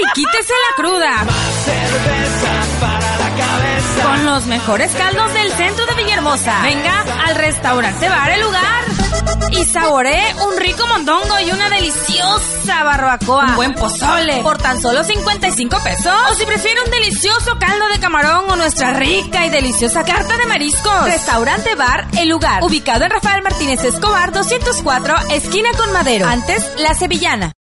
y quítese la cruda. cerveza para la cabeza. Con los mejores caldos del centro de Villahermosa. Venga al restaurante Bar El Lugar. Y saboree un rico mondongo y una deliciosa barbacoa. Un buen pozole por tan solo 55 pesos. O si prefiere un delicioso caldo de camarón o nuestra rica y deliciosa carta de mariscos. Restaurante Bar El Lugar. Ubicado en Rafael Martínez Escobar 204, esquina con Madero. Antes, La Sevillana.